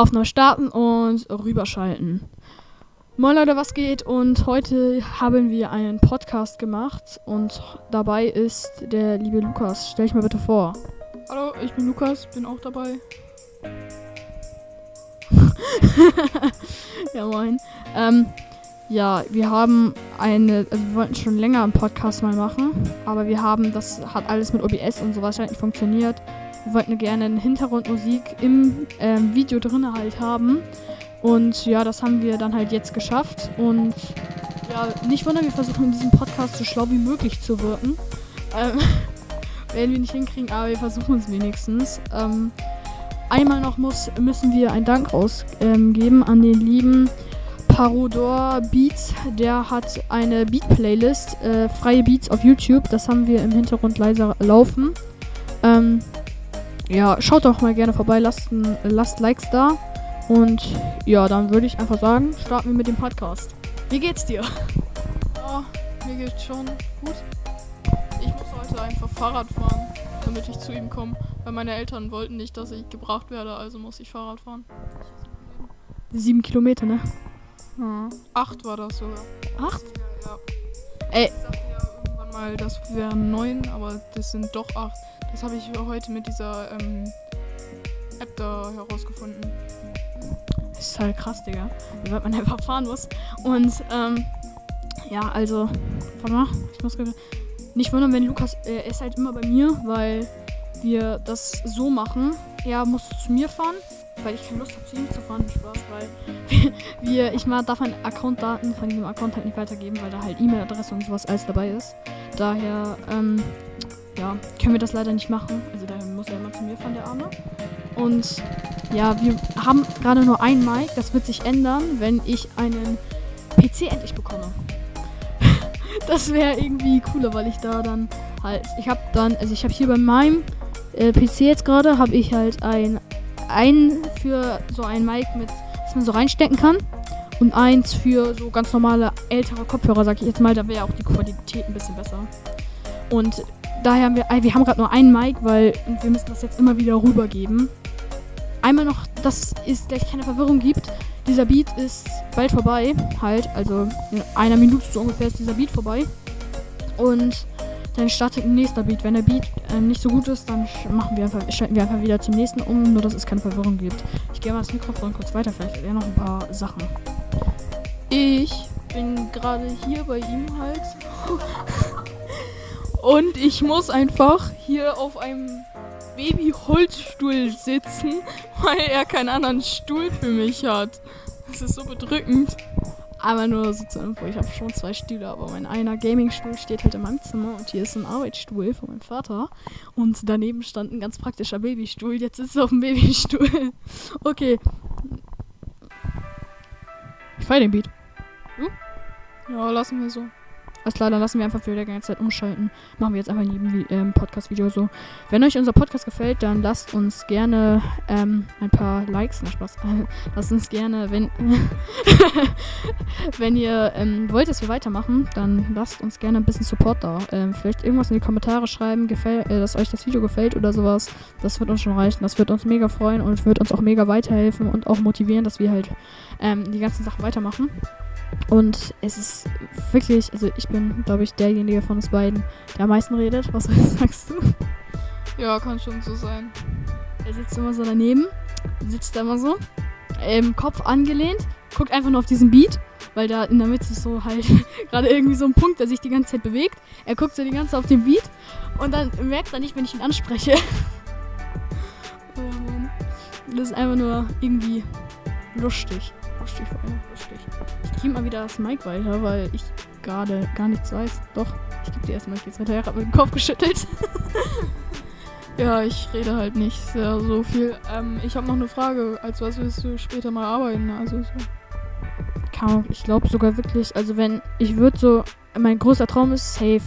Aufnahme starten und rüberschalten. Moin Leute, was geht? Und heute haben wir einen Podcast gemacht und dabei ist der liebe Lukas. Stell dich mal bitte vor. Hallo, ich bin Lukas, bin auch dabei. ja, moin. Ähm, ja, wir haben eine, also wir wollten schon länger einen Podcast mal machen, aber wir haben, das hat alles mit OBS und sowas halt nicht funktioniert. Wir wollten gerne eine Hintergrundmusik im ähm, Video drin halt haben. Und ja, das haben wir dann halt jetzt geschafft. Und ja, nicht wundern, wir versuchen in diesem Podcast so schlau wie möglich zu wirken. Ähm, werden wir nicht hinkriegen, aber wir versuchen es wenigstens. Ähm, einmal noch muss, müssen wir einen Dank rausgeben ähm, an den lieben Parodor Beats. Der hat eine Beat-Playlist, äh, freie Beats auf YouTube. Das haben wir im Hintergrund leiser laufen. Ähm, ja, schaut doch mal gerne vorbei, lasst, lasst Likes da. Und ja, dann würde ich einfach sagen, starten wir mit dem Podcast. Wie geht's dir? Ja, mir geht's schon gut. Ich muss heute einfach Fahrrad fahren, damit ich zu ihm komme. Weil meine Eltern wollten nicht, dass ich gebracht werde, also muss ich Fahrrad fahren. Sieben Kilometer, ne? Ja. Acht war das sogar. Acht? Ja. Ey. Ich sagte ja irgendwann mal, das wären neun, aber das sind doch acht. Das habe ich heute mit dieser ähm, App da herausgefunden. Das ist halt krass, Digga. Wie weit man einfach fahren muss. Und, ähm, ja, also, warte mal, ich muss nicht wundern, wenn Lukas, äh, er ist halt immer bei mir, weil wir das so machen. Er muss zu mir fahren, weil ich keine Lust habe, zu ihm zu fahren. Spaß, weil wir, ich mal darf meine Accountdaten von diesem Account halt nicht weitergeben, weil da halt E-Mail-Adresse und sowas alles dabei ist. Daher, ähm, ja, können wir das leider nicht machen. Also daher muss er immer zu mir fahren, der Arme. Und ja, wir haben gerade nur ein Mic. Das wird sich ändern, wenn ich einen PC endlich bekomme. das wäre irgendwie cooler, weil ich da dann halt, ich habe dann, also ich habe hier bei meinem äh, PC jetzt gerade, habe ich halt ein, ein für so ein Mic mit, das man so reinstecken kann. Und eins für so ganz normale ältere Kopfhörer, sag ich jetzt mal, da wäre auch die Qualität ein bisschen besser. Und daher haben wir, wir haben gerade nur einen Mic, weil wir müssen das jetzt immer wieder rübergeben. Einmal noch, dass es gleich keine Verwirrung gibt. Dieser Beat ist bald vorbei, halt, also in einer Minute so ungefähr ist dieser Beat vorbei. Und dann startet ein nächster Beat. Wenn der Beat äh, nicht so gut ist, dann machen wir einfach, schalten wir einfach wieder zum nächsten um, nur dass es keine Verwirrung gibt. Ich gehe mal das Mikrofon kurz weiter, vielleicht eher noch ein paar Sachen. Ich bin gerade hier bei ihm halt. Und ich muss einfach hier auf einem Babyholzstuhl sitzen, weil er keinen anderen Stuhl für mich hat. Das ist so bedrückend. Aber nur so zur Info, ich habe schon zwei Stühle, aber mein einer Gaming-Stuhl steht halt in meinem Zimmer und hier ist ein Arbeitsstuhl von meinem Vater. Und daneben stand ein ganz praktischer Babystuhl. Jetzt sitzt er auf dem Babystuhl. okay. Ich feiere den Beat. Hm? Ja, lassen wir so. Alles klar, dann lassen wir einfach für die ganze Zeit umschalten. Machen wir jetzt einfach in jedem ähm, Podcast-Video so. Wenn euch unser Podcast gefällt, dann lasst uns gerne ähm, ein paar Likes. Na Spaß. lasst uns gerne, wenn, wenn ihr ähm, wollt, dass wir weitermachen, dann lasst uns gerne ein bisschen Support da. Ähm, vielleicht irgendwas in die Kommentare schreiben, gefäll, äh, dass euch das Video gefällt oder sowas. Das wird uns schon reichen. Das wird uns mega freuen und wird uns auch mega weiterhelfen und auch motivieren, dass wir halt ähm, die ganzen Sachen weitermachen. Und es ist wirklich, also ich bin, glaube ich, derjenige von uns beiden, der am meisten redet. Was sagst du? Ja, kann schon so sein. Er sitzt immer so daneben, sitzt da immer so, im Kopf angelehnt, guckt einfach nur auf diesen Beat, weil da in der Mitte ist so halt gerade irgendwie so ein Punkt, der sich die ganze Zeit bewegt. Er guckt so die ganze Zeit auf den Beat und dann merkt er nicht, wenn ich ihn anspreche. oh. Das ist einfach nur irgendwie lustig. Lustig, lustig. Ich gebe mal wieder das Mic weiter, weil ich gerade gar nichts weiß. Doch, ich gebe dir erstmal jetzt weiter. Er hat mit dem Kopf geschüttelt. ja, ich rede halt nicht sehr so viel. Ähm, ich habe noch eine Frage. Als was willst du später mal arbeiten? Also so. Ich glaube sogar wirklich, also wenn, ich würde so, mein großer Traum ist safe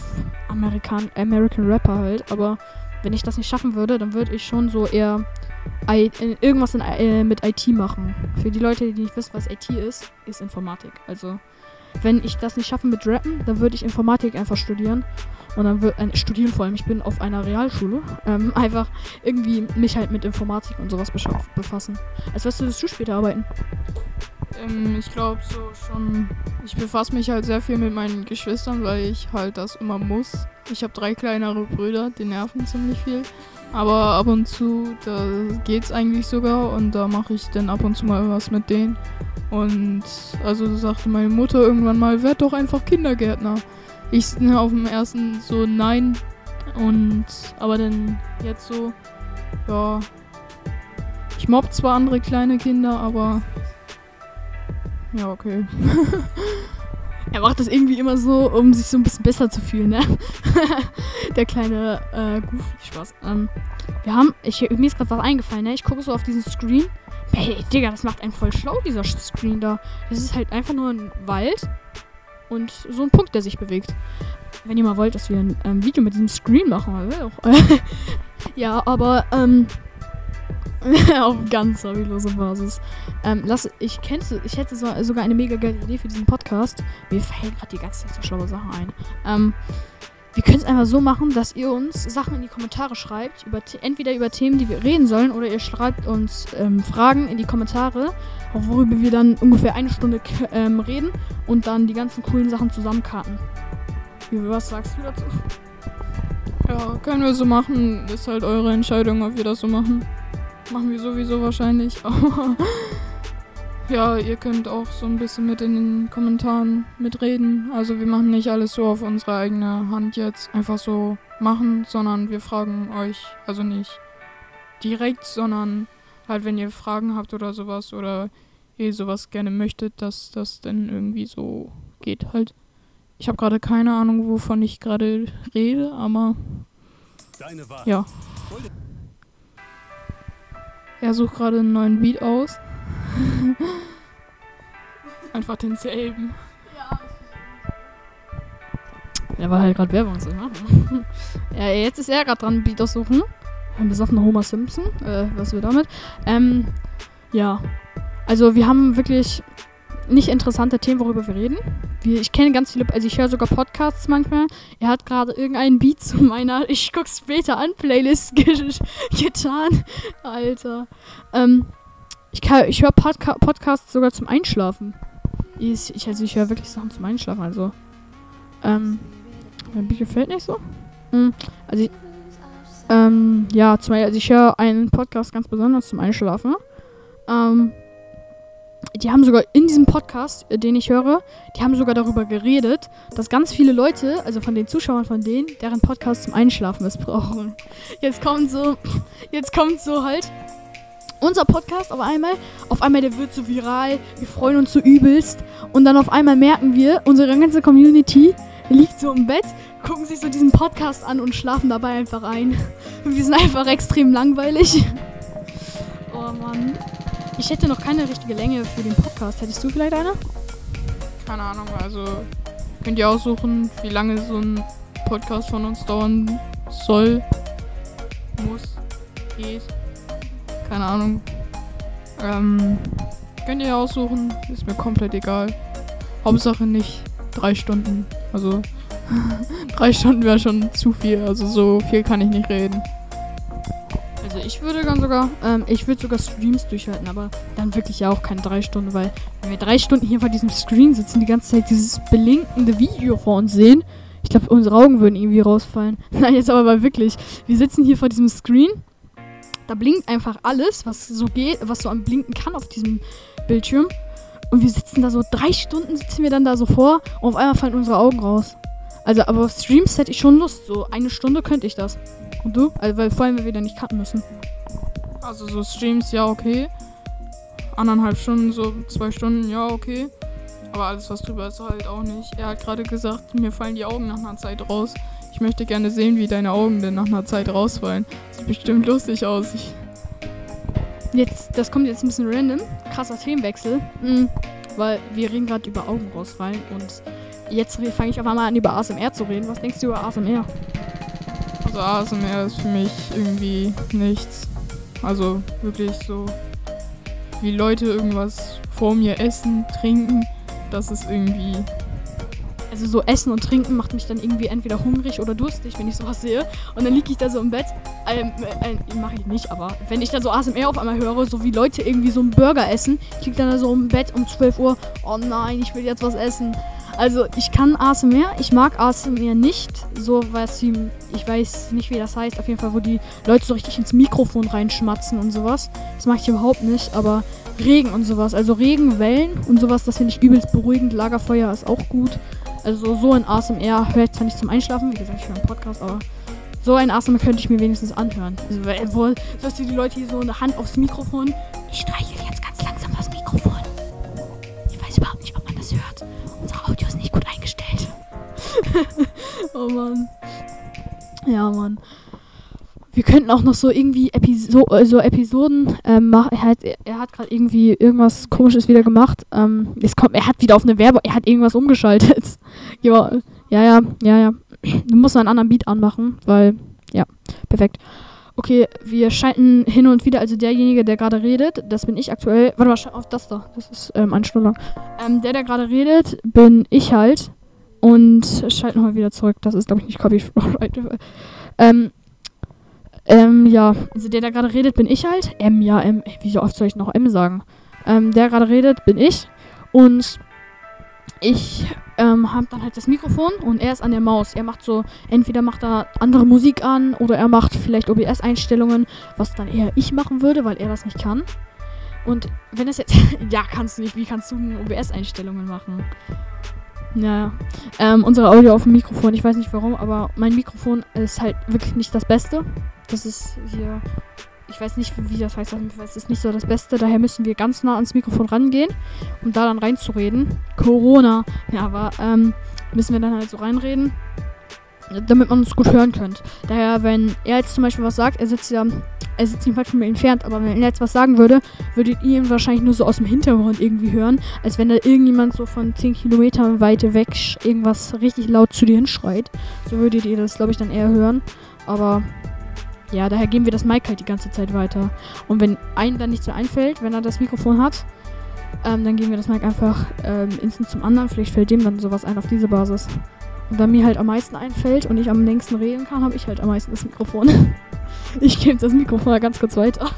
American, American Rapper halt, aber wenn ich das nicht schaffen würde, dann würde ich schon so eher irgendwas in, äh, mit IT machen. Für die Leute, die nicht wissen, was IT ist, ist Informatik. Also, wenn ich das nicht schaffe mit Rappen, dann würde ich Informatik einfach studieren. Und dann wird ein studieren vor allem. Ich bin auf einer Realschule. Ähm, einfach irgendwie mich halt mit Informatik und sowas befassen. Als würdest du später arbeiten? Ähm, ich glaube so schon. Ich befasse mich halt sehr viel mit meinen Geschwistern, weil ich halt das immer muss. Ich habe drei kleinere Brüder, die nerven ziemlich viel. Aber ab und zu, da geht's eigentlich sogar und da mache ich dann ab und zu mal was mit denen. Und also sagte meine Mutter irgendwann mal, werd doch einfach Kindergärtner. Ich ne, auf dem ersten so nein und aber dann jetzt so, ja. Ich mobb zwar andere kleine Kinder, aber ja, okay. Er macht das irgendwie immer so, um sich so ein bisschen besser zu fühlen, ne? Der kleine äh, Goofy Spaß. Ähm, wir haben, ich, mir ist gerade was eingefallen, ne? Ich gucke so auf diesen Screen. Hey, Digga, das macht einen voll schlau, dieser Screen da. Das ist halt einfach nur ein Wald und so ein Punkt, der sich bewegt. Wenn ihr mal wollt, dass wir ein ähm, Video mit diesem Screen machen, ja, aber ähm, auf ganz hobbyloser Basis. Ähm, lass, ich, kennte, ich hätte so, sogar eine mega geile Idee für diesen Podcast. Mir fallen gerade die ganze Zeit so schlaue Sachen ein. Ähm, wir können es einfach so machen, dass ihr uns Sachen in die Kommentare schreibt, über, entweder über Themen, die wir reden sollen, oder ihr schreibt uns ähm, Fragen in die Kommentare, worüber wir dann ungefähr eine Stunde ähm, reden und dann die ganzen coolen Sachen zusammenkarten. Was sagst du dazu? Ja, können wir so machen. Ist halt eure Entscheidung, ob wir das so machen. Machen wir sowieso wahrscheinlich. Aber ja, ihr könnt auch so ein bisschen mit in den Kommentaren mitreden. Also wir machen nicht alles so auf unsere eigene Hand jetzt einfach so machen, sondern wir fragen euch, also nicht direkt, sondern halt, wenn ihr Fragen habt oder sowas oder ihr sowas gerne möchtet, dass das dann irgendwie so geht halt. Ich habe gerade keine Ahnung, wovon ich gerade rede, aber ja. Er sucht gerade einen neuen Beat aus. Einfach denselben. Der war halt gerade Werbung so, ne? ja, jetzt ist er gerade dran, Beat aussuchen. Ein besoffener Homer Simpson. Äh, was wir damit? Ähm, ja. Also wir haben wirklich nicht interessante Themen, worüber wir reden. Ich kenne ganz viele, also ich höre sogar Podcasts manchmal. Er hat gerade irgendeinen Beat zu meiner, ich guck's später an, Playlist ge getan. Alter. Ähm, ich, ich höre Podca Podcasts sogar zum Einschlafen. Ich, ich, also ich höre wirklich Sachen zum Einschlafen, also. Ähm, mein Beat gefällt nicht so. Hm, also ich, ähm, ja, zum, also ich höre einen Podcast ganz besonders zum Einschlafen. Ähm, die haben sogar in diesem Podcast, äh, den ich höre, die haben sogar darüber geredet, dass ganz viele Leute, also von den Zuschauern von denen, deren Podcast zum Einschlafen missbrauchen. Jetzt kommt so, jetzt kommt so halt unser Podcast auf einmal, auf einmal der wird so viral, wir freuen uns so übelst und dann auf einmal merken wir, unsere ganze Community liegt so im Bett, gucken sich so diesen Podcast an und schlafen dabei einfach ein. Wir sind einfach extrem langweilig. Oh Mann. Ich hätte noch keine richtige Länge für den Podcast. Hättest du vielleicht eine? Keine Ahnung, also könnt ihr aussuchen, wie lange so ein Podcast von uns dauern soll, muss, geht. Keine Ahnung. Ähm, könnt ihr aussuchen, ist mir komplett egal. Hauptsache nicht drei Stunden. Also drei Stunden wäre schon zu viel. Also so viel kann ich nicht reden. Also ich würde dann sogar, ähm, ich würde sogar Streams durchhalten, aber dann wirklich ja auch keine drei Stunden, weil wenn wir drei Stunden hier vor diesem Screen sitzen, die ganze Zeit dieses blinkende Video vor uns sehen, ich glaube, unsere Augen würden irgendwie rausfallen. Nein, jetzt aber wirklich. Wir sitzen hier vor diesem Screen, da blinkt einfach alles, was so geht, was so am Blinken kann auf diesem Bildschirm. Und wir sitzen da so, drei Stunden sitzen wir dann da so vor und auf einmal fallen unsere Augen raus. Also, aber auf Streams hätte ich schon Lust. So eine Stunde könnte ich das. Und du? Also, weil vor allem, wir dann nicht cutten müssen. Also so Streams, ja, okay. Anderthalb Stunden, so zwei Stunden, ja, okay. Aber alles, was drüber ist, halt auch nicht. Er hat gerade gesagt, mir fallen die Augen nach einer Zeit raus. Ich möchte gerne sehen, wie deine Augen denn nach einer Zeit rausfallen. Sieht bestimmt lustig aus. Ich, Jetzt, das kommt jetzt ein bisschen random. Krasser Themenwechsel. Mhm. Weil wir reden gerade über Augen rausfallen und jetzt fange ich auf einmal an, über ASMR zu reden. Was denkst du über ASMR? Also ASMR ist für mich irgendwie nichts. Also wirklich so, wie Leute irgendwas vor mir essen, trinken. Das ist irgendwie. also so Essen und Trinken macht mich dann irgendwie entweder hungrig oder durstig, wenn ich sowas sehe. Und dann liege ich da so im Bett. Ähm, äh, äh, mache ich nicht, aber wenn ich dann so ASMR auf einmal höre, so wie Leute irgendwie so einen Burger essen, ich liege dann da so im Bett um 12 Uhr. Oh nein, ich will jetzt was essen. Also ich kann ASMR, ich mag ASMR nicht, so was sie, ich weiß nicht wie das heißt, auf jeden Fall, wo die Leute so richtig ins Mikrofon reinschmatzen und sowas. Das mag ich überhaupt nicht, aber Regen und sowas, also Regenwellen und sowas, das finde ich übelst beruhigend. Lagerfeuer ist auch gut. Also so ein ASMR höre ich zwar nicht zum Einschlafen, wie gesagt, ich höre einen Podcast, aber so ein ASMR könnte ich mir wenigstens anhören. Also, wo, dass die Leute hier so eine Hand aufs Mikrofon, ich oh Mann. Ja, Mann. Wir könnten auch noch so irgendwie Episo äh, so Episoden ähm, machen. Er hat, er hat gerade irgendwie irgendwas komisches wieder gemacht. Ähm, es kommt, er hat wieder auf eine Werbung, er hat irgendwas umgeschaltet. ja, ja, ja, ja. Du musst einen anderen Beat anmachen, weil, ja, perfekt. Okay, wir schalten hin und wieder, also derjenige, der gerade redet, das bin ich aktuell. Warte mal, auf das da. Das ist ähm, eine Stunde lang. Ähm, der, der gerade redet, bin ich halt. Und schalten wir wieder zurück. Das ist, glaube ich, nicht Copyright. ähm, ähm, ja, also der, der gerade redet, bin ich halt. M, ja, M. Wie so oft soll ich noch M sagen? Ähm, der gerade redet, bin ich. Und ich ähm, habe dann halt das Mikrofon und er ist an der Maus. Er macht so, entweder macht er andere Musik an oder er macht vielleicht OBS-Einstellungen, was dann eher ich machen würde, weil er das nicht kann. Und wenn es jetzt. ja, kannst du nicht. Wie kannst du OBS-Einstellungen machen? Ja, ähm, unsere Audio auf dem Mikrofon, ich weiß nicht warum, aber mein Mikrofon ist halt wirklich nicht das Beste. Das ist hier, ich weiß nicht, wie das heißt, es ist nicht so das Beste. Daher müssen wir ganz nah ans Mikrofon rangehen, um da dann reinzureden. Corona, ja, aber ähm, müssen wir dann halt so reinreden, damit man uns gut hören könnte. Daher, wenn er jetzt zum Beispiel was sagt, er sitzt ja er sitzt nicht weit von mir entfernt, aber wenn er jetzt was sagen würde, würdet ihr ihn wahrscheinlich nur so aus dem Hintergrund irgendwie hören, als wenn da irgendjemand so von 10 Kilometern Weite weg irgendwas richtig laut zu dir hinschreit. So würdet ihr das, glaube ich, dann eher hören. Aber ja, daher geben wir das Mic halt die ganze Zeit weiter. Und wenn einem dann nichts so einfällt, wenn er das Mikrofon hat, ähm, dann geben wir das Mic einfach ähm, instant zum anderen. Vielleicht fällt dem dann sowas ein auf diese Basis. Da mir halt am meisten einfällt und ich am längsten reden kann, habe ich halt am meisten das Mikrofon. ich gebe das Mikrofon ganz kurz weiter.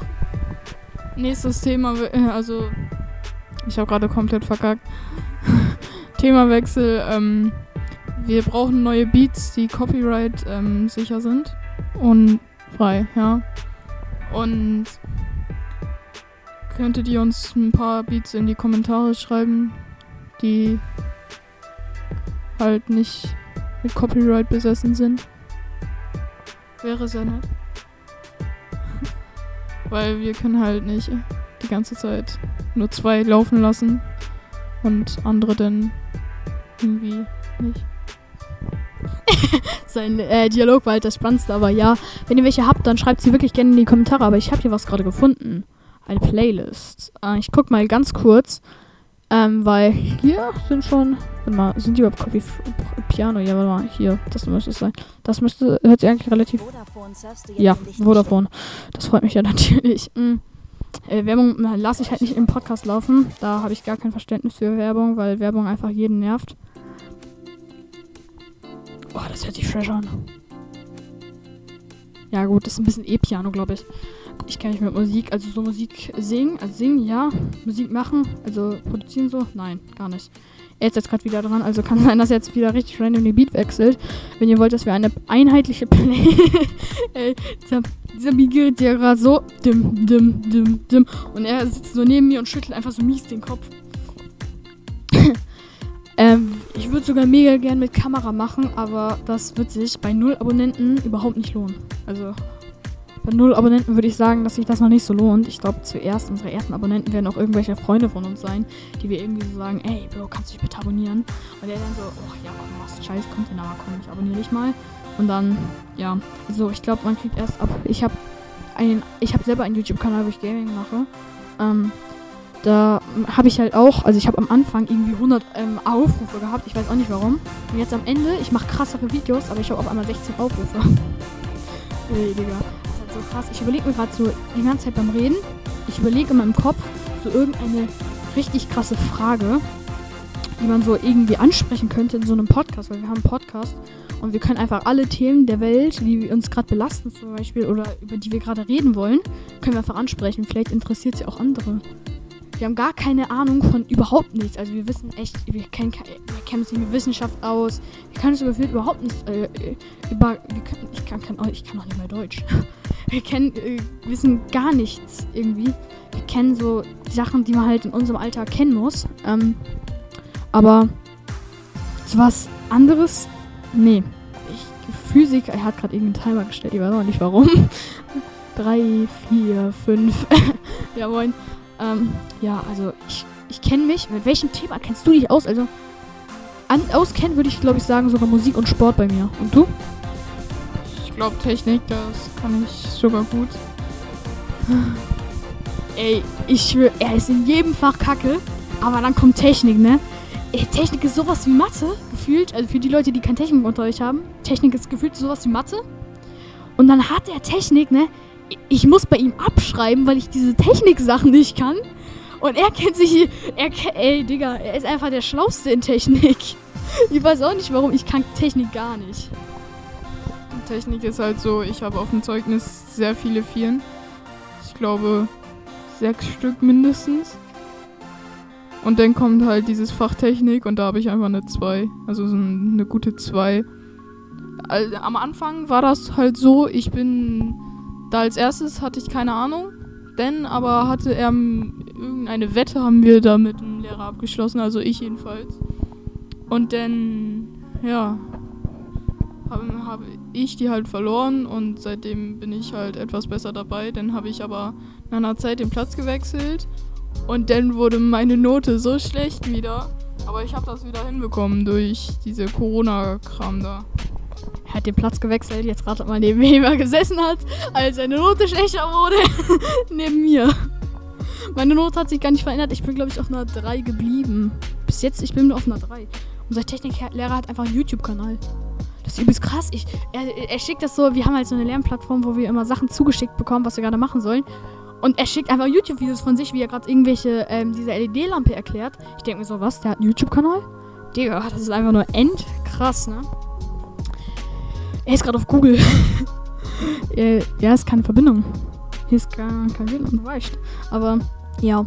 Nächstes Thema, äh, also ich habe gerade komplett verkackt. Themawechsel. Ähm, wir brauchen neue Beats, die Copyright ähm, sicher sind und frei, ja. Und könntet ihr uns ein paar Beats in die Kommentare schreiben, die halt nicht mit Copyright besessen sind. Wäre sehr nett. Weil wir können halt nicht die ganze Zeit nur zwei laufen lassen und andere dann irgendwie nicht. Sein äh, Dialog war halt das Spannendste, aber ja, wenn ihr welche habt, dann schreibt sie wirklich gerne in die Kommentare. Aber ich habe hier was gerade gefunden. Eine Playlist. Äh, ich guck mal ganz kurz. Ähm, weil hier sind schon. Warte mal, sind die überhaupt Copy Piano? Ja, warte mal, hier. Das müsste es sein. Das müsste. Hört sich eigentlich relativ. Ja, Vodafone. Das freut mich ja natürlich. Mhm. Äh, Werbung äh, lasse ich halt nicht im Podcast laufen. Da habe ich gar kein Verständnis für Werbung, weil Werbung einfach jeden nervt. Boah, das hört sich fresh an. Ja, gut, das ist ein bisschen E-Piano, glaube ich ich kenne mich mit Musik, also so Musik singen, also singen, ja. Musik machen, also produzieren so, nein, gar nicht. Er ist jetzt gerade wieder dran, also kann sein, dass er jetzt wieder richtig random den Beat wechselt. Wenn ihr wollt, dass wir eine einheitliche Play. Ey, dieser, dieser Beat geht ja gerade so. Dim, dim, dim, dim. Und er sitzt so neben mir und schüttelt einfach so mies den Kopf. ähm, ich würde sogar mega gern mit Kamera machen, aber das wird sich bei null Abonnenten überhaupt nicht lohnen. Also bei null Abonnenten würde ich sagen, dass sich das noch nicht so lohnt. Ich glaube, zuerst, unsere ersten Abonnenten werden auch irgendwelche Freunde von uns sein, die wir irgendwie so sagen, ey, Bro, kannst du dich bitte abonnieren? Und der dann so, oh ja, komm, was scheiß Content, aber komm, ich abonniere dich mal. Und dann, ja, also ich glaube, man kriegt erst ab. Ich habe einen, ich habe selber einen YouTube-Kanal, wo ich Gaming mache. Ähm, da habe ich halt auch, also ich habe am Anfang irgendwie 100 ähm, Aufrufe gehabt, ich weiß auch nicht warum. Und jetzt am Ende, ich mache krassere Videos, aber ich habe auf einmal 16 Aufrufe. Ey, Digga so krass. Ich überlege mir gerade so die ganze Zeit beim Reden, ich überlege in meinem Kopf so irgendeine richtig krasse Frage, die man so irgendwie ansprechen könnte in so einem Podcast, weil wir haben einen Podcast und wir können einfach alle Themen der Welt, die uns gerade belasten zum Beispiel oder über die wir gerade reden wollen, können wir einfach ansprechen. Vielleicht interessiert sie auch andere. Wir haben gar keine Ahnung von überhaupt nichts. Also wir wissen echt, wir kennen, wir kennen uns nicht mit Wissenschaft aus. Wir können uns überhaupt nichts äh, äh, über. Können, ich, kann, kann, ich kann auch nicht mehr Deutsch. Wir kennen, äh, wissen gar nichts irgendwie. Wir kennen so die Sachen, die man halt in unserem Alltag kennen muss. Ähm, aber so was anderes, nee. Ich, Physik, er hat gerade irgendeinen Timer gestellt, ich weiß auch nicht warum. Drei, vier, fünf. ja, moin. Ähm, ja, also ich, ich kenne mich. Mit welchem Thema kennst du dich aus? Also an, auskennen würde ich, glaube ich, sagen, sogar Musik und Sport bei mir. Und du? Glaube Technik, das kann ich sogar gut. Ey, ich schwöre, er ist in jedem Fach kacke. Aber dann kommt Technik, ne? Ey, Technik ist sowas wie Mathe, gefühlt. Also für die Leute, die kein Technikunterricht haben. Technik ist gefühlt sowas wie Mathe. Und dann hat er Technik, ne? Ich muss bei ihm abschreiben, weil ich diese Technik-Sachen nicht kann. Und er kennt sich. Er, ey, Digga, er ist einfach der Schlauste in Technik. Ich weiß auch nicht warum. Ich kann Technik gar nicht. Technik ist halt so, ich habe auf dem Zeugnis sehr viele Vieren. Ich glaube sechs Stück mindestens. Und dann kommt halt dieses Fach Technik und da habe ich einfach eine 2. Also so eine gute 2. Also am Anfang war das halt so, ich bin da als erstes hatte ich keine Ahnung. Denn aber hatte er irgendeine Wette haben wir da mit dem Lehrer abgeschlossen, also ich jedenfalls. Und dann, ja, habe hab ich die halt verloren und seitdem bin ich halt etwas besser dabei. Dann habe ich aber nach einer Zeit den Platz gewechselt und dann wurde meine Note so schlecht wieder. Aber ich habe das wieder hinbekommen durch diese Corona-Kram da. Er hat den Platz gewechselt, jetzt ratet mal neben wem er gesessen hat, als seine Note schlechter wurde. neben mir. Meine Note hat sich gar nicht verändert. Ich bin, glaube ich, auf einer 3 geblieben. Bis jetzt, ich bin nur auf einer 3. Unser Techniklehrer hat einfach einen YouTube-Kanal. Das ist übelst krass. Ich, er, er schickt das so, wir haben halt so eine Lernplattform, wo wir immer Sachen zugeschickt bekommen, was wir gerade machen sollen. Und er schickt einfach YouTube-Videos von sich, wie er gerade irgendwelche, ähm, diese LED-Lampe erklärt. Ich denke mir so, was? Der hat einen YouTube-Kanal? Digga, das ist einfach nur endkrass, ne? Er ist gerade auf Google. äh, ja, ist keine Verbindung. Hier ist gar kein WLAN, weißt. Aber, ja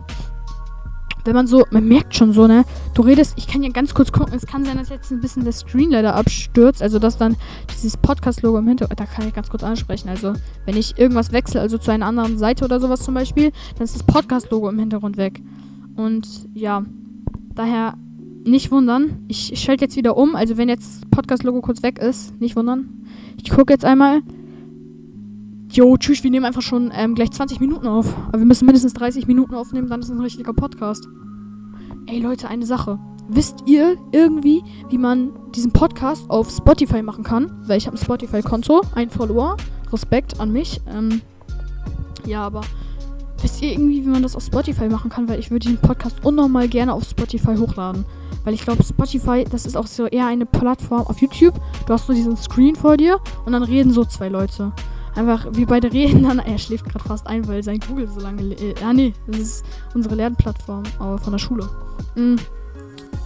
wenn man so, man merkt schon so, ne? Du redest, ich kann ja ganz kurz gucken, es kann sein, dass jetzt ein bisschen der Screen leider abstürzt, also dass dann dieses Podcast-Logo im Hintergrund, da kann ich ganz kurz ansprechen. Also, wenn ich irgendwas wechsle, also zu einer anderen Seite oder sowas zum Beispiel, dann ist das Podcast-Logo im Hintergrund weg. Und ja, daher nicht wundern. Ich, schalte jetzt wieder um, also wenn jetzt das Podcast-Logo kurz weg ist, nicht wundern. Ich gucke jetzt einmal. Jo, tschüss, wir nehmen einfach schon ähm, gleich 20 Minuten auf. Aber wir müssen mindestens 30 Minuten aufnehmen, dann ist es ein richtiger Podcast. Ey Leute, eine Sache. Wisst ihr irgendwie, wie man diesen Podcast auf Spotify machen kann? Weil ich habe ein Spotify-Konto, ein Follower. Respekt an mich. Ähm, ja, aber wisst ihr irgendwie, wie man das auf Spotify machen kann? Weil ich würde den Podcast unnormal gerne auf Spotify hochladen. Weil ich glaube, Spotify, das ist auch so eher eine Plattform auf YouTube. Du hast so diesen Screen vor dir und dann reden so zwei Leute einfach wie beide reden, dann. Er schläft gerade fast ein, weil sein Google so lange. Äh, ah, nee, das ist unsere Lernplattform äh, von der Schule. Mm.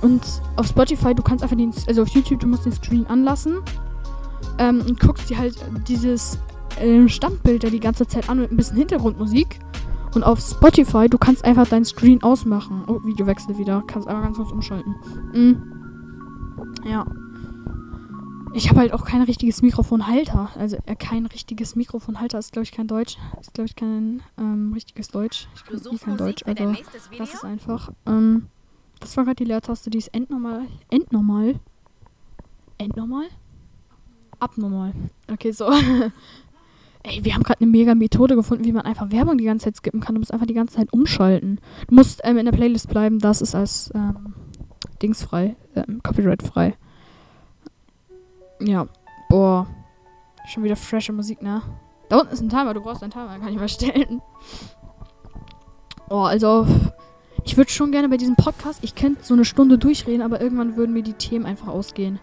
Und auf Spotify, du kannst einfach den. Also auf YouTube, du musst den Screen anlassen. Ähm, und guckst dir halt dieses äh, Standbild da die ganze Zeit an mit ein bisschen Hintergrundmusik. Und auf Spotify, du kannst einfach deinen Screen ausmachen. Oh, Videowechsel wieder. Kannst einfach ganz kurz umschalten. Mm. Ja. Ich habe halt auch kein richtiges Mikrofonhalter. Also äh, kein richtiges Mikrofonhalter ist, glaube ich, kein Deutsch. Ist, glaube ich, kein ähm, richtiges Deutsch. Ich eh kein Deutsch. Also das ist einfach. Ähm, das war gerade die Leertaste, die ist endnormal. Endnormal? Endnormal? Abnormal. Okay, so. Ey, wir haben gerade eine mega Methode gefunden, wie man einfach Werbung die ganze Zeit skippen kann. Du musst einfach die ganze Zeit umschalten. Du musst ähm, in der Playlist bleiben, das ist als ähm, dingsfrei, ähm, copyrightfrei. Ja. Boah. Schon wieder frische Musik, ne? Da unten ist ein Timer, du brauchst einen Timer, kann ich mal stellen. Oh, also. Ich würde schon gerne bei diesem Podcast, ich könnte so eine Stunde durchreden, aber irgendwann würden mir die Themen einfach ausgehen.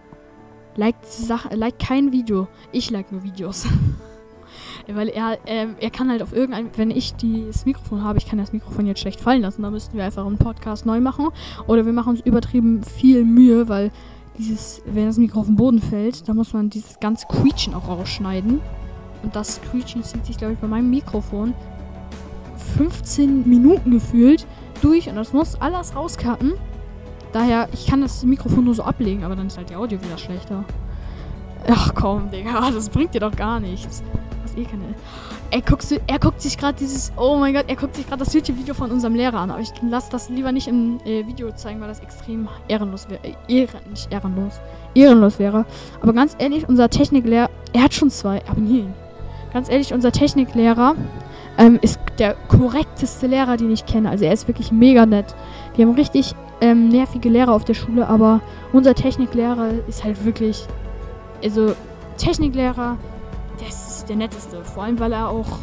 Like, Sache, like kein Video. Ich like nur Videos. Weil er, er, er kann halt auf irgendein, wenn ich das Mikrofon habe, ich kann das Mikrofon jetzt schlecht fallen lassen, da müssten wir einfach einen Podcast neu machen. Oder wir machen uns übertrieben viel Mühe, weil dieses, wenn das Mikro auf den Boden fällt, da muss man dieses ganze Quietschen auch rausschneiden. Und das Quietschen zieht sich, glaube ich, bei meinem Mikrofon 15 Minuten gefühlt durch und das muss alles rauscutten. Daher, ich kann das Mikrofon nur so ablegen, aber dann ist halt die Audio wieder schlechter. Ach komm, Digga, das bringt dir doch gar nichts. Was eh keine. Er guckt, er guckt sich gerade dieses. Oh mein Gott, er guckt sich gerade das YouTube-Video von unserem Lehrer an. Aber ich lasse das lieber nicht im äh, Video zeigen, weil das extrem ehrenlos wäre. Äh, ehren, nicht ehrenlos. Ehrenlos wäre. Aber ganz ehrlich, unser Techniklehrer. Er hat schon zwei. Abonnieren. Ganz ehrlich, unser Techniklehrer ähm, ist der korrekteste Lehrer, den ich kenne. Also er ist wirklich mega nett. Wir haben richtig ähm, nervige Lehrer auf der Schule, aber unser Techniklehrer ist halt wirklich. Also, Techniklehrer, der ist der netteste. Vor allem, weil er auch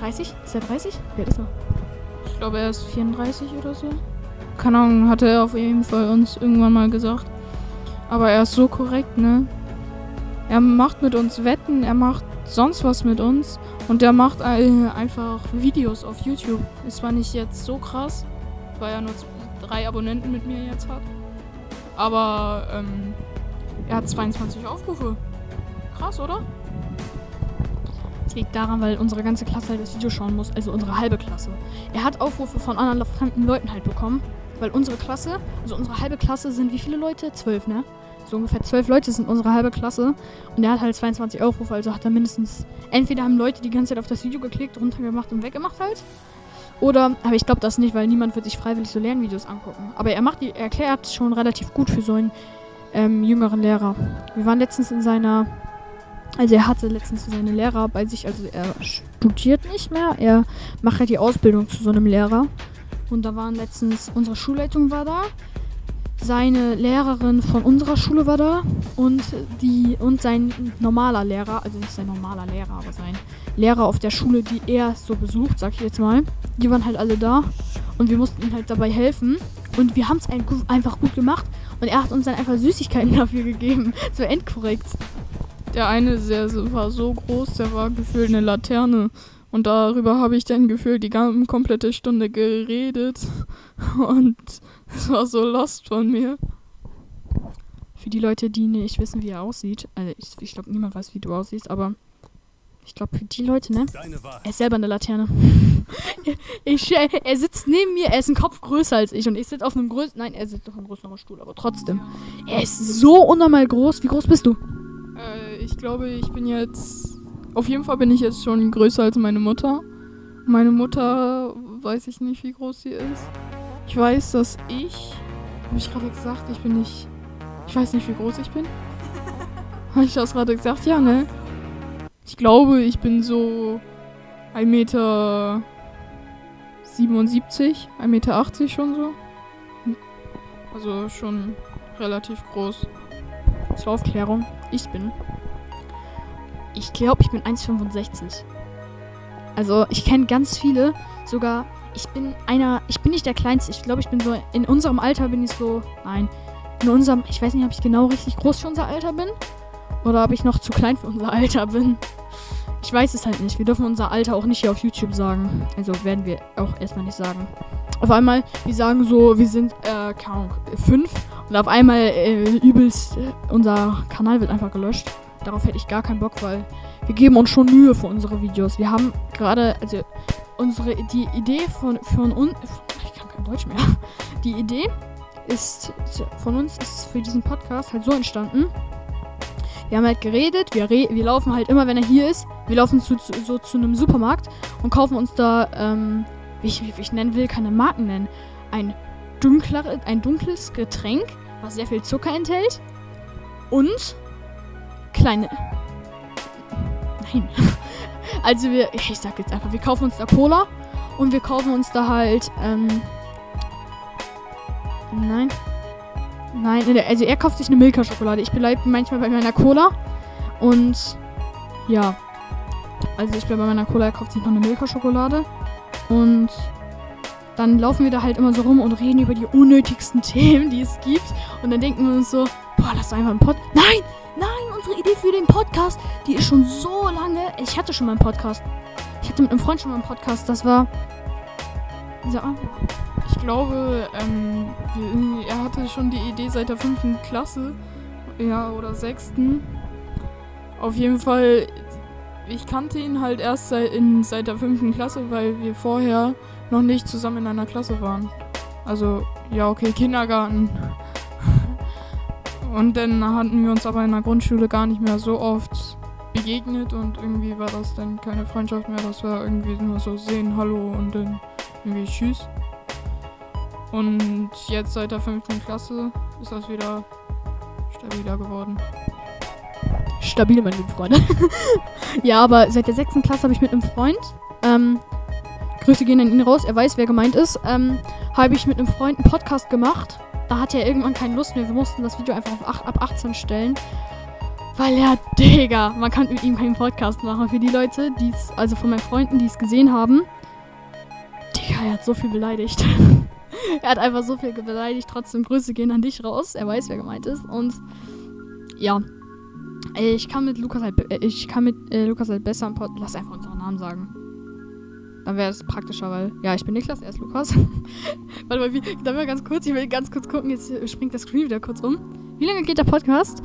30? Ist er 30? Wie alt ist er? Ich glaube, er ist 34 oder so. Keine Ahnung, hatte er auf jeden Fall uns irgendwann mal gesagt. Aber er ist so korrekt, ne? Er macht mit uns Wetten, er macht sonst was mit uns. Und der macht einfach Videos auf YouTube. Es war nicht jetzt so krass, weil er nur drei Abonnenten mit mir jetzt hat. Aber ähm, er hat 22 Aufrufe. Krass, oder? Das liegt daran, weil unsere ganze Klasse halt das Video schauen muss, also unsere halbe Klasse. Er hat Aufrufe von anderen fremden Leuten halt bekommen, weil unsere Klasse, also unsere halbe Klasse sind wie viele Leute? Zwölf, ne? So ungefähr zwölf Leute sind unsere halbe Klasse. Und er hat halt 22 Aufrufe, also hat er mindestens. Entweder haben Leute die ganze Zeit auf das Video geklickt, runtergemacht und weggemacht halt. Oder, aber ich glaube das nicht, weil niemand wird sich freiwillig so Lernvideos angucken. Aber er macht die, er erklärt schon relativ gut für so einen ähm, jüngeren Lehrer. Wir waren letztens in seiner. Also er hatte letztens seine Lehrer bei sich, also er studiert nicht mehr, er macht halt die Ausbildung zu so einem Lehrer. Und da waren letztens, unsere Schulleitung war da, seine Lehrerin von unserer Schule war da und die und sein normaler Lehrer, also nicht sein normaler Lehrer, aber sein Lehrer auf der Schule, die er so besucht, sag ich jetzt mal, die waren halt alle da und wir mussten ihm halt dabei helfen und wir haben es einfach gut gemacht und er hat uns dann einfach Süßigkeiten dafür gegeben. So endkorrekt. Der eine der war so groß, der war gefühlt eine Laterne. Und darüber habe ich dann gefühlt die ganze komplette Stunde geredet. Und es war so lost von mir. Für die Leute, die nicht wissen, wie er aussieht, also ich, ich glaube, niemand weiß, wie du aussiehst, aber ich glaube, für die Leute, ne? Er ist selber eine Laterne. ich, er sitzt neben mir, er ist ein Kopf größer als ich und ich sitze auf einem größeren. Nein, er sitzt auf einem größeren Stuhl, aber trotzdem. Er ist so unnormal groß. Wie groß bist du? Ich glaube, ich bin jetzt. Auf jeden Fall bin ich jetzt schon größer als meine Mutter. Meine Mutter weiß ich nicht, wie groß sie ist. Ich weiß, dass ich. Habe ich gerade gesagt, ich bin nicht. Ich weiß nicht, wie groß ich bin. Habe ich das gerade gesagt? Ja, ne? Ich glaube, ich bin so 1,77 Meter, 1,80 Meter schon so. Also schon relativ groß. Zur Aufklärung, ich bin. Ich glaube, ich bin 1,65. Also, ich kenne ganz viele, sogar. Ich bin einer. Ich bin nicht der Kleinste. Ich glaube, ich bin so. In unserem Alter bin ich so. Nein. In unserem. Ich weiß nicht, ob ich genau richtig groß für unser Alter bin. Oder ob ich noch zu klein für unser Alter bin. Ich weiß es halt nicht. Wir dürfen unser Alter auch nicht hier auf YouTube sagen. Also werden wir auch erstmal nicht sagen. Auf einmal, wir sagen so, wir sind, äh, keine Ahnung, fünf. Und auf einmal äh, übelst, äh, unser Kanal wird einfach gelöscht. Darauf hätte ich gar keinen Bock, weil wir geben uns schon Mühe für unsere Videos. Wir haben gerade, also unsere, die Idee von, von uns, ich kann kein Deutsch mehr. Die Idee ist, von uns ist für diesen Podcast halt so entstanden wir haben halt geredet, wir, re wir laufen halt immer, wenn er hier ist, wir laufen zu, zu, so zu einem Supermarkt und kaufen uns da, ähm, wie ich, wie ich nennen will, keine Marken nennen, ein, dunkler, ein dunkles Getränk, was sehr viel Zucker enthält und kleine... Nein. Also wir, ich sag jetzt einfach, wir kaufen uns da Cola und wir kaufen uns da halt, ähm, nein, Nein, also er kauft sich eine Milka-Schokolade. Ich bleibe manchmal bei meiner Cola. Und ja. Also ich bleibe bei meiner Cola, er kauft sich noch eine Milka-Schokolade. Und dann laufen wir da halt immer so rum und reden über die unnötigsten Themen, die es gibt. Und dann denken wir uns so, boah, lass doch einfach einen Pod. Nein! Unsere Idee für den Podcast, die ist schon so lange. Ich hatte schon mal einen Podcast. Ich hatte mit einem Freund schon mal einen Podcast. Das war. Ja, Ich glaube, ähm, er hatte schon die Idee seit der fünften Klasse. Ja, oder sechsten. Auf jeden Fall, ich kannte ihn halt erst seit, in, seit der fünften Klasse, weil wir vorher noch nicht zusammen in einer Klasse waren. Also, ja, okay, Kindergarten. Und dann hatten wir uns aber in der Grundschule gar nicht mehr so oft begegnet und irgendwie war das dann keine Freundschaft mehr. Das war irgendwie nur so sehen, hallo und dann irgendwie tschüss. Und jetzt seit der fünften Klasse ist das wieder stabiler geworden. stabil, meine lieben Freunde. ja, aber seit der sechsten Klasse habe ich mit einem Freund, ähm, Grüße gehen an ihn raus, er weiß, wer gemeint ist, ähm, habe ich mit einem Freund einen Podcast gemacht. Da hatte er irgendwann keine Lust mehr. Wir mussten das Video einfach auf 8, ab 18 stellen. Weil er, Digga, man kann mit ihm keinen Podcast machen. Für die Leute, die es, also von meinen Freunden, die es gesehen haben. Digga, er hat so viel beleidigt. er hat einfach so viel beleidigt. Trotzdem Grüße gehen an dich raus. Er weiß, wer gemeint ist. Und ja, ich kann mit Lukas halt, äh, ich kann mit äh, Lukas halt besser im Pod Lass einfach unseren Namen sagen. Dann wäre es praktischer, weil, ja, ich bin Niklas, er ist Lukas. Warte mal, wie, dann mal ganz kurz, ich will ganz kurz gucken, jetzt äh, springt das Screen wieder kurz um. Wie lange geht der Podcast?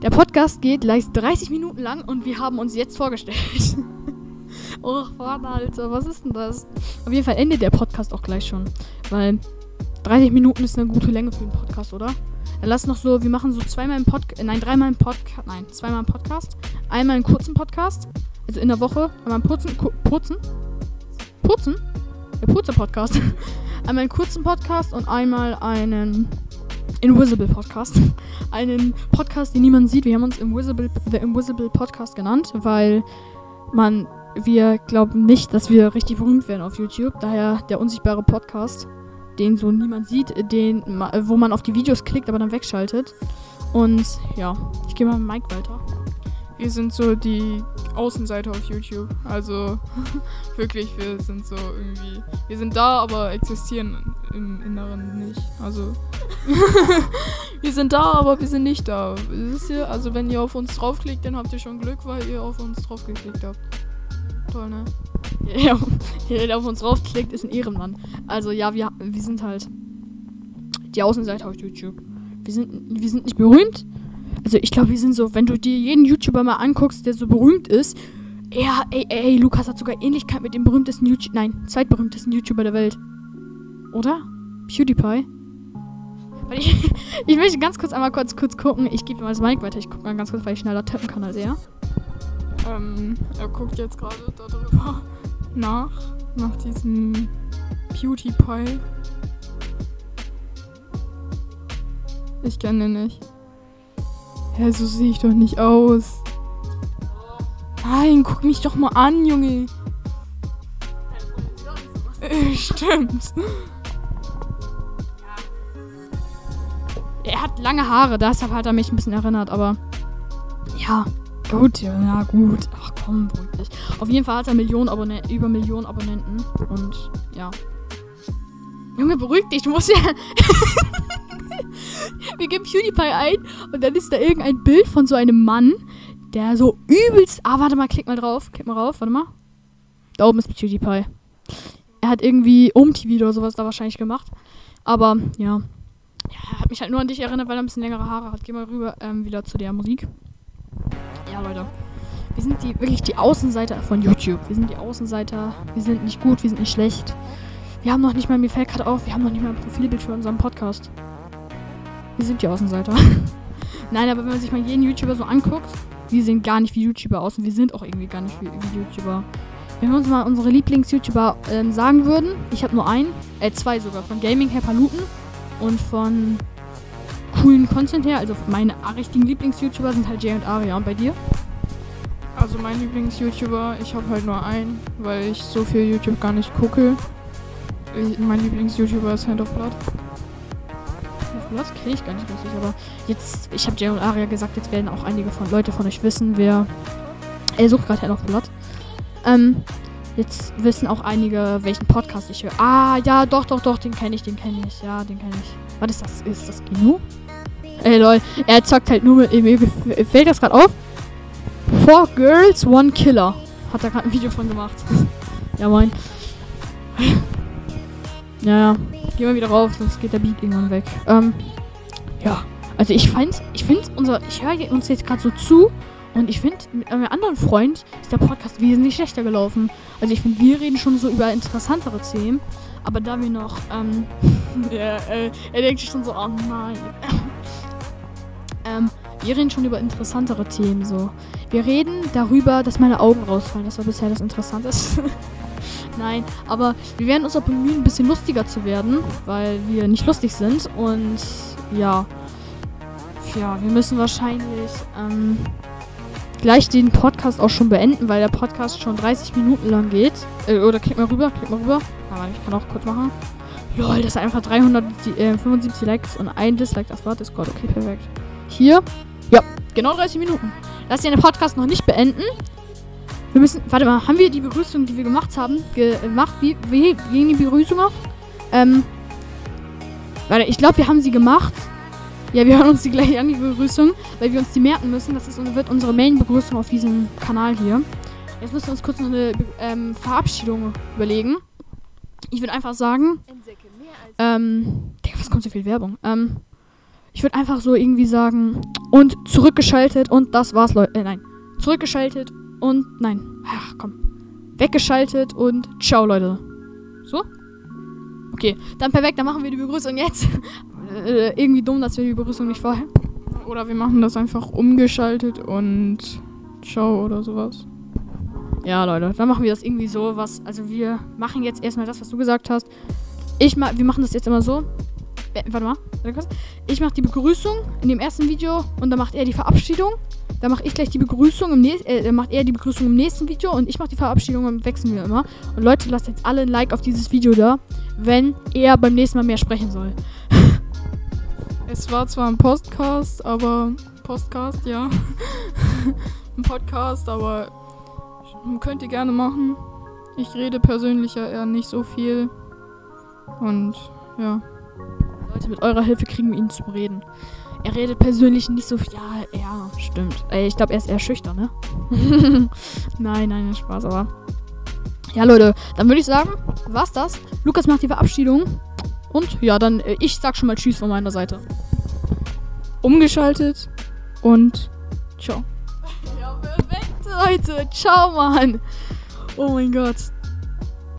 Der Podcast geht gleich 30 Minuten lang und wir haben uns jetzt vorgestellt. oh, Vater, Alter, was ist denn das? Auf jeden Fall endet der Podcast auch gleich schon, weil 30 Minuten ist eine gute Länge für einen Podcast, oder? Dann lass noch so, wir machen so zweimal im Podcast, nein, dreimal im Podcast, nein, zweimal im Podcast. Einmal einen kurzen Podcast, also in der Woche, einmal einen kurzen, ku- kurzen, kurzen, der kurze Podcast. einmal einen kurzen Podcast und einmal einen Invisible Podcast. Einen Podcast, den niemand sieht. Wir haben uns Invisible, The Invisible Podcast genannt, weil man, wir glauben nicht, dass wir richtig berühmt werden auf YouTube. Daher der unsichtbare Podcast den so niemand sieht, den, wo man auf die Videos klickt, aber dann wegschaltet. Und ja, ich gehe mal mit Mike weiter. Wir sind so die Außenseiter auf YouTube. Also wirklich, wir sind so irgendwie. Wir sind da, aber existieren im Inneren nicht. Also. wir sind da, aber wir sind nicht da. Wisst ihr? Also wenn ihr auf uns draufklickt, dann habt ihr schon Glück, weil ihr auf uns draufgeklickt habt. Toll, ne? Ja, der, auf uns raufklickt, ist ein Ehrenmann. Also ja, wir, wir sind halt die Außenseiter auf YouTube. Wir sind, wir sind nicht berühmt. Also ich glaube, wir sind so, wenn du dir jeden YouTuber mal anguckst, der so berühmt ist, ja, ey, ey, Lukas hat sogar Ähnlichkeit mit dem berühmtesten YouTube, nein, zweitberühmtesten YouTuber der Welt. Oder? PewDiePie? Weil ich, ich möchte ganz kurz einmal kurz, kurz gucken. Ich gebe mal das Mic weiter. Ich gucke mal ganz kurz, weil ich schneller tippen kann als er. Ähm, er guckt jetzt gerade darüber nach. Nach diesem PewDiePie. Ich kenne den nicht. Hä, so sehe ich doch nicht aus. Nein, guck mich doch mal an, Junge. Äh, Stimmt. Er hat lange Haare, deshalb hat er mich ein bisschen erinnert, aber ja, gut, ja, ja, gut. Ach komm, dich. Auf jeden Fall hat er Millionen Abonnenten, über Millionen Abonnenten und ja. Junge, beruhig dich, du musst ja. Wir geben PewDiePie ein und dann ist da irgendein Bild von so einem Mann, der so übelst. Ah, warte mal, klick mal drauf. Klick mal drauf, warte mal. Da oben ist PewDiePie. Er hat irgendwie OMTV oder sowas da wahrscheinlich gemacht. Aber ja, ja, hat mich halt nur an dich erinnert, weil er ein bisschen längere Haare hat. Geh mal rüber ähm, wieder zu der Musik. Ja, Leute. Wir sind die wirklich die Außenseiter von YouTube. Wir sind die Außenseiter. Wir sind nicht gut, wir sind nicht schlecht. Wir haben noch nicht mal, mir fällt gerade auf, wir haben noch nicht mal ein Profilbild für unseren Podcast. Wir sind die Außenseiter. Nein, aber wenn man sich mal jeden YouTuber so anguckt, wir sehen gar nicht wie YouTuber aus und wir sind auch irgendwie gar nicht wie, YouTuber. Wenn wir uns mal unsere Lieblings-YouTuber ähm, sagen würden, ich habe nur einen, äh, zwei sogar, von Gaming Herr Paluten und von coolen Content her, also meine richtigen Lieblings-YouTuber sind halt Jay und Aria. Und bei dir? Also mein Lieblings-YouTuber, ich habe halt nur einen, weil ich so viel YouTube gar nicht gucke. Ich, mein Lieblings-YouTuber ist Hand of Blood. Das kenne ich gar nicht richtig, aber jetzt, ich habe Jay und Aria gesagt, jetzt werden auch einige von Leute von euch wissen, wer. Er sucht gerade Hand of Blood. Ähm, jetzt wissen auch einige, welchen Podcast ich höre. Ah, ja, doch, doch, doch, den kenne ich, den kenne ich. Ja, den kenne ich. Was ist das? Ist das Gino? Ey, lol. Er zockt halt nur mit. Mir fällt das gerade auf. Four Girls, One Killer. Hat er gerade ein Video von gemacht. ja, moin. ja, ja. Gehen wir wieder rauf, sonst geht der Beat irgendwann weg. Ähm, ja. Also ich fand, ich finde unser, ich höre uns jetzt gerade so zu und ich finde, mit einem anderen Freund ist der Podcast wesentlich schlechter gelaufen. Also ich finde, wir reden schon so über interessantere Themen, aber da wir noch, ähm, der, äh, er denkt sich schon so, oh nein. ähm, wir reden schon über interessantere Themen so. Wir reden darüber, dass meine Augen rausfallen. Das war bisher das Interessanteste. Nein, aber wir werden uns auch bemühen, ein bisschen lustiger zu werden, weil wir nicht lustig sind. Und ja, ja, wir müssen wahrscheinlich ähm, gleich den Podcast auch schon beenden, weil der Podcast schon 30 Minuten lang geht. Äh, oder klick mal rüber, klick mal rüber. Aber ich kann auch kurz machen. Lol, das ist einfach 375 äh, Likes und ein Dislike. Das war Discord. Okay, perfekt. Hier. Ja, genau 30 Minuten. Lass den Podcast noch nicht beenden. Wir müssen. Warte mal, haben wir die Begrüßung, die wir gemacht haben, gemacht? Wie, wie ging die Begrüßung auf? Ähm. Warte, ich glaube, wir haben sie gemacht. Ja, wir hören uns die gleich an, die Begrüßung, weil wir uns die merken müssen. Das ist, wird unsere Main-Begrüßung auf diesem Kanal hier. Jetzt müssen wir uns kurz noch eine ähm, Verabschiedung überlegen. Ich würde einfach sagen. Ähm. Digga, was kommt so viel Werbung? Ähm. Ich würde einfach so irgendwie sagen. Und zurückgeschaltet und das war's, Leute. Äh, nein. Zurückgeschaltet und. Nein. Ach, komm. Weggeschaltet und ciao, Leute. So? Okay, dann perfekt, dann machen wir die Begrüßung jetzt. äh, irgendwie dumm, dass wir die Begrüßung nicht vorher. Oder wir machen das einfach umgeschaltet und ciao oder sowas. Ja, Leute, dann machen wir das irgendwie so, was. Also wir machen jetzt erstmal das, was du gesagt hast. Ich ma wir machen das jetzt immer so. Warte mal, Ich mache die Begrüßung in dem ersten Video und dann macht er die Verabschiedung. Dann mache ich gleich die Begrüßung im nächsten, äh, macht er die Begrüßung im nächsten Video und ich mache die Verabschiedung und wechseln wir immer. Und Leute, lasst jetzt alle ein Like auf dieses Video da, wenn er beim nächsten Mal mehr sprechen soll. Es war zwar ein Podcast, aber Podcast, ja. ein Podcast, aber könnt ihr gerne machen. Ich rede persönlich ja eher nicht so viel. Und ja. Leute, mit eurer Hilfe kriegen wir ihn zum Reden. Er redet persönlich nicht so viel. Ja, ja, stimmt. Ich glaube, er ist eher schüchtern, ne? nein, nein, Spaß, aber. Ja, Leute, dann würde ich sagen, war's das. Lukas macht die Verabschiedung. Und ja, dann, äh, ich sag schon mal Tschüss von meiner Seite. Umgeschaltet und ciao. Ja, perfekt, Leute. Ciao, Mann. Oh mein Gott.